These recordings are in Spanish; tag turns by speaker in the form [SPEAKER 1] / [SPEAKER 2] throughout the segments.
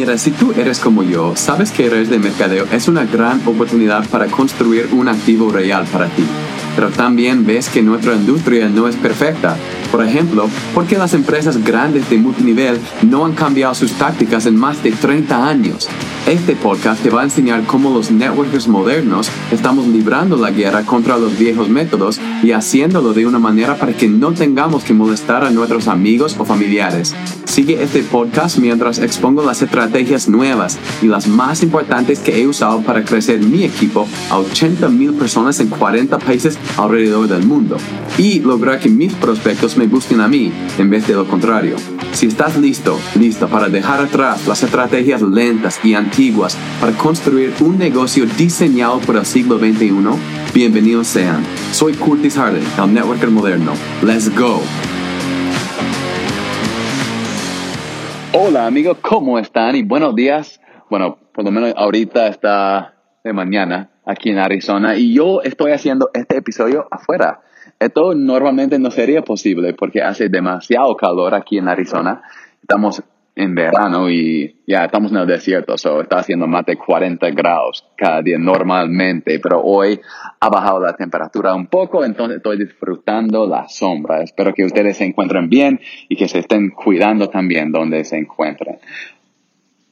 [SPEAKER 1] Mira, si tú eres como yo, sabes que redes de mercadeo es una gran oportunidad para construir un activo real para ti. Pero también ves que nuestra industria no es perfecta. Por ejemplo, porque las empresas grandes de multinivel no han cambiado sus tácticas en más de 30 años. Este podcast te va a enseñar cómo los networkers modernos estamos librando la guerra contra los viejos métodos y haciéndolo de una manera para que no tengamos que molestar a nuestros amigos o familiares. Sigue este podcast mientras expongo las estrategias nuevas y las más importantes que he usado para crecer mi equipo a 80 mil personas en 40 países alrededor del mundo y lograr que mis prospectos me busquen a mí en vez de lo contrario. Si estás listo, listo para dejar atrás las estrategias lentas y antiguas para construir un negocio diseñado por el siglo XXI, bienvenidos sean. Soy Curtis Harden, el networker moderno. Let's go. Hola amigos, ¿cómo están? Y buenos días. Bueno, por lo menos ahorita está de mañana aquí en Arizona y yo estoy haciendo este episodio afuera. Esto normalmente no sería posible porque hace demasiado calor aquí en Arizona. Estamos en verano y ya estamos en el desierto, so está haciendo más de 40 grados cada día normalmente, pero hoy ha bajado la temperatura un poco, entonces estoy disfrutando la sombra. Espero que ustedes se encuentren bien y que se estén cuidando también donde se encuentren.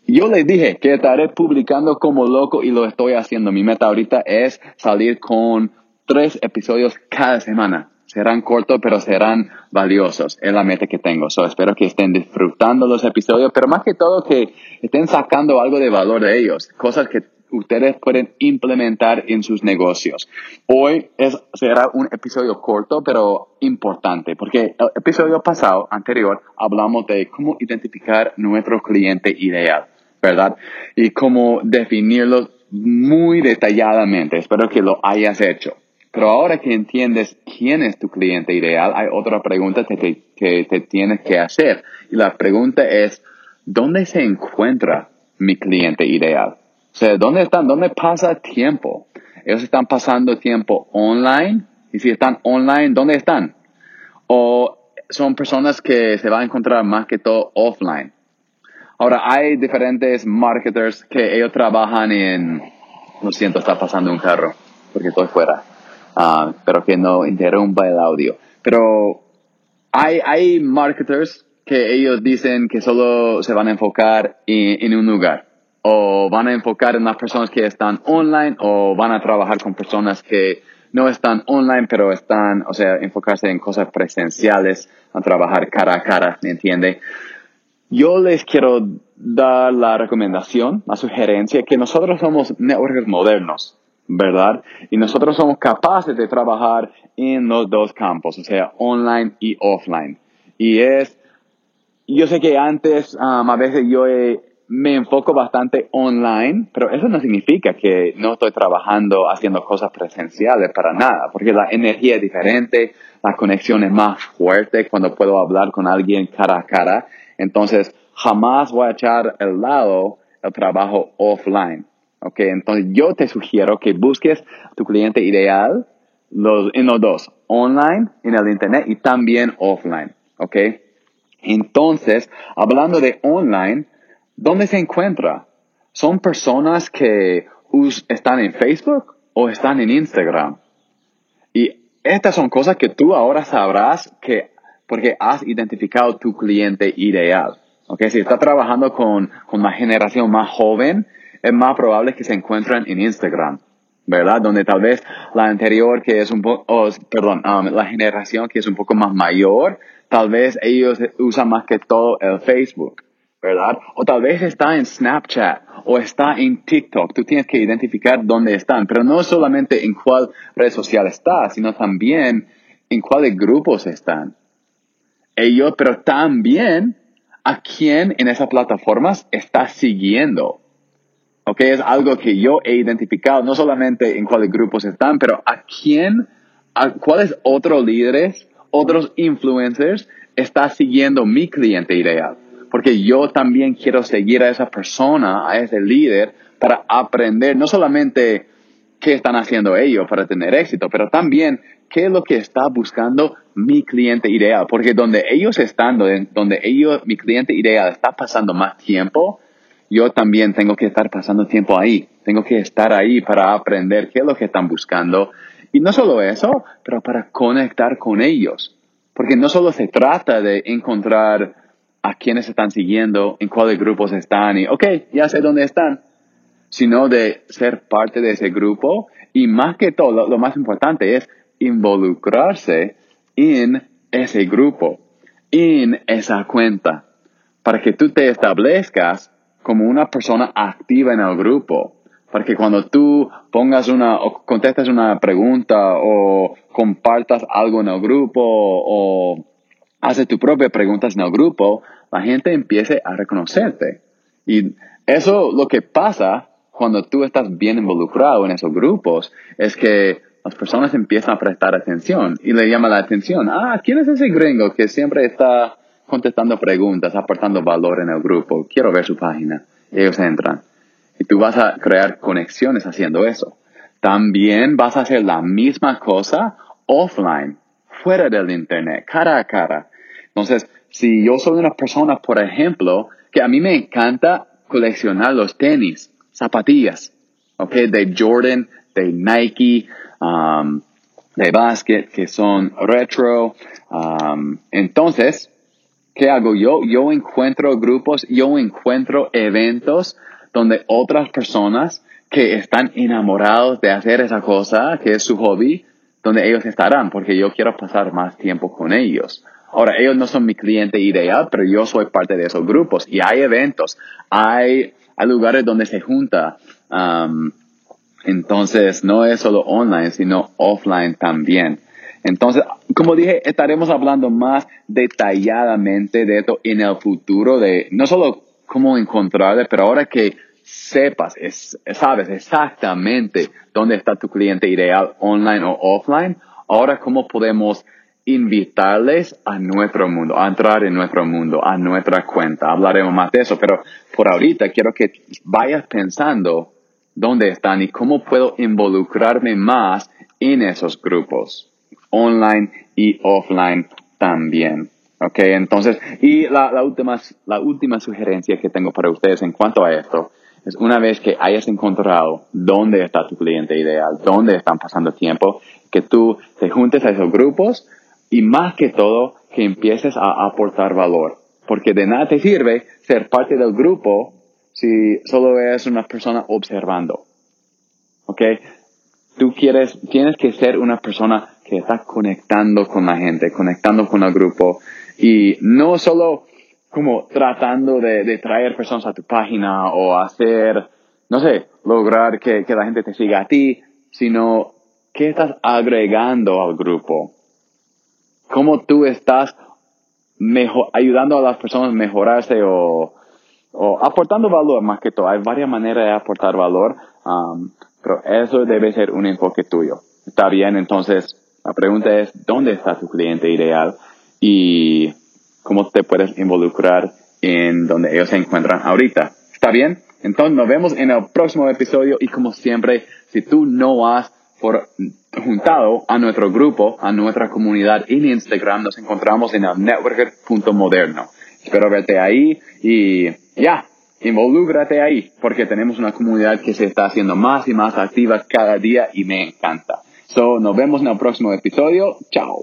[SPEAKER 1] Yo les dije que estaré publicando como loco y lo estoy haciendo. Mi meta ahorita es salir con tres episodios cada semana. Serán cortos, pero serán valiosos. Es la meta que tengo. So, espero que estén disfrutando los episodios, pero más que todo que estén sacando algo de valor de ellos. Cosas que ustedes pueden implementar en sus negocios. Hoy es, será un episodio corto, pero importante, porque el episodio pasado, anterior, hablamos de cómo identificar nuestro cliente ideal, ¿verdad? Y cómo definirlo muy detalladamente. Espero que lo hayas hecho. Pero ahora que entiendes quién es tu cliente ideal, hay otra pregunta que te, que te tienes que hacer. Y la pregunta es, ¿dónde se encuentra mi cliente ideal? O sea, ¿dónde están? ¿Dónde pasa tiempo? Ellos están pasando tiempo online. Y si están online, ¿dónde están? O son personas que se van a encontrar más que todo offline. Ahora, hay diferentes marketers que ellos trabajan en... Lo siento, está pasando un carro porque estoy fuera. Uh, pero que no interrumpa el audio. Pero hay, hay marketers que ellos dicen que solo se van a enfocar en, en, un lugar o van a enfocar en las personas que están online o van a trabajar con personas que no están online pero están, o sea, enfocarse en cosas presenciales, a trabajar cara a cara, ¿me entiende? Yo les quiero dar la recomendación, la sugerencia que nosotros somos networkers modernos. ¿Verdad? Y nosotros somos capaces de trabajar en los dos campos, o sea, online y offline. Y es, yo sé que antes, um, a veces yo me enfoco bastante online, pero eso no significa que no estoy trabajando haciendo cosas presenciales para nada, porque la energía es diferente, la conexión es más fuerte cuando puedo hablar con alguien cara a cara. Entonces, jamás voy a echar el lado el trabajo offline. Ok, entonces yo te sugiero que busques tu cliente ideal en los dos, online, en el internet y también offline. Ok, entonces, hablando de online, ¿dónde se encuentra? ¿Son personas que están en Facebook o están en Instagram? Y estas son cosas que tú ahora sabrás que porque has identificado tu cliente ideal. Ok, si está trabajando con, con la generación más joven, es más probable que se encuentren en Instagram, ¿verdad? Donde tal vez la anterior que es un poco, perdón, um, la generación que es un poco más mayor, tal vez ellos usan más que todo el Facebook, ¿verdad? O tal vez está en Snapchat o está en TikTok. Tú tienes que identificar dónde están, pero no solamente en cuál red social está, sino también en cuáles grupos están. Ellos, pero también a quién en esas plataformas está siguiendo. ¿Ok? Es algo que yo he identificado, no solamente en cuáles grupos están, pero a quién, a cuáles otros líderes, otros influencers está siguiendo mi cliente ideal. Porque yo también quiero seguir a esa persona, a ese líder, para aprender no solamente qué están haciendo ellos para tener éxito, pero también qué es lo que está buscando mi cliente ideal. Porque donde ellos están, donde ellos, mi cliente ideal está pasando más tiempo, yo también tengo que estar pasando tiempo ahí. Tengo que estar ahí para aprender qué es lo que están buscando. Y no solo eso, pero para conectar con ellos. Porque no solo se trata de encontrar a quienes están siguiendo, en cuáles grupos están y, ok, ya sé dónde están, sino de ser parte de ese grupo y más que todo, lo, más importante es involucrarse en ese grupo, en esa cuenta, para que tú te establezcas como una persona activa en el grupo. Para que cuando tú pongas una, o contestes una pregunta, o compartas algo en el grupo, o haces tus propias preguntas en el grupo, la gente empiece a reconocerte. Y eso lo que pasa cuando tú estás bien involucrado en esos grupos es que las personas empiezan a prestar atención y le llama la atención, ah, ¿quién es ese gringo que siempre está contestando preguntas, aportando valor en el grupo? Quiero ver su página. Ellos entran. Y tú vas a crear conexiones haciendo eso. También vas a hacer la misma cosa offline, fuera del Internet, cara a cara. Entonces, si yo soy una persona, por ejemplo, que a mí me encanta coleccionar los tenis, zapatillas, ¿ok? De Jordan, de Nike, um, de básquet, que son retro. Um, entonces, ¿qué hago yo? Yo encuentro grupos, yo encuentro eventos donde otras personas que están enamorados de hacer esa cosa, que es su hobby, donde ellos estarán, porque yo quiero pasar más tiempo con ellos. Ahora, ellos no son mi cliente ideal, pero yo soy parte de esos grupos y hay eventos, hay, lugares donde se junta. Um, entonces, no es solo online, sino offline también. Entonces, como dije, estaremos hablando más detalladamente de esto en el futuro, de no solo cómo encontrarle, pero ahora que sepas, es, sabes exactamente dónde está tu cliente ideal, online o offline, ahora cómo podemos invitarles a nuestro mundo, a entrar en nuestro mundo, a nuestra cuenta. Hablaremos más de eso, pero por ahorita quiero que vayas pensando dónde están y cómo puedo involucrarme más en esos grupos, online y offline también. Ok, entonces, y la, la, última, la última sugerencia que tengo para ustedes en cuanto a esto es una vez que hayas encontrado dónde está tu cliente ideal, dónde están pasando tiempo, que tú te juntes a esos grupos y más que todo que empieces a aportar valor. Porque de nada te sirve ser parte del grupo si solo eres una persona observando. ¿Ok? Tú quieres, tienes que ser una persona que está conectando con la gente, conectando con el grupo y no solo como tratando de, traer personas a tu página o hacer, no sé, lograr que, la gente te siga a ti, sino que estás agregando al grupo cómo tú estás mejor, ayudando a las personas a mejorarse o, o, aportando valor más que todo. Hay varias maneras de aportar valor, um, pero eso debe ser un enfoque tuyo. Está bien, entonces la pregunta es, ¿dónde está tu cliente ideal? Y cómo te puedes involucrar en donde ellos se encuentran ahorita. ¿Está bien? Entonces nos vemos en el próximo episodio y como siempre, si tú no has por, juntado a nuestro grupo, a nuestra comunidad en Instagram. Nos encontramos en el networker.moderno. Espero verte ahí y ya, involúcrate ahí, porque tenemos una comunidad que se está haciendo más y más activa cada día y me encanta. So, nos vemos en el próximo episodio. Chao.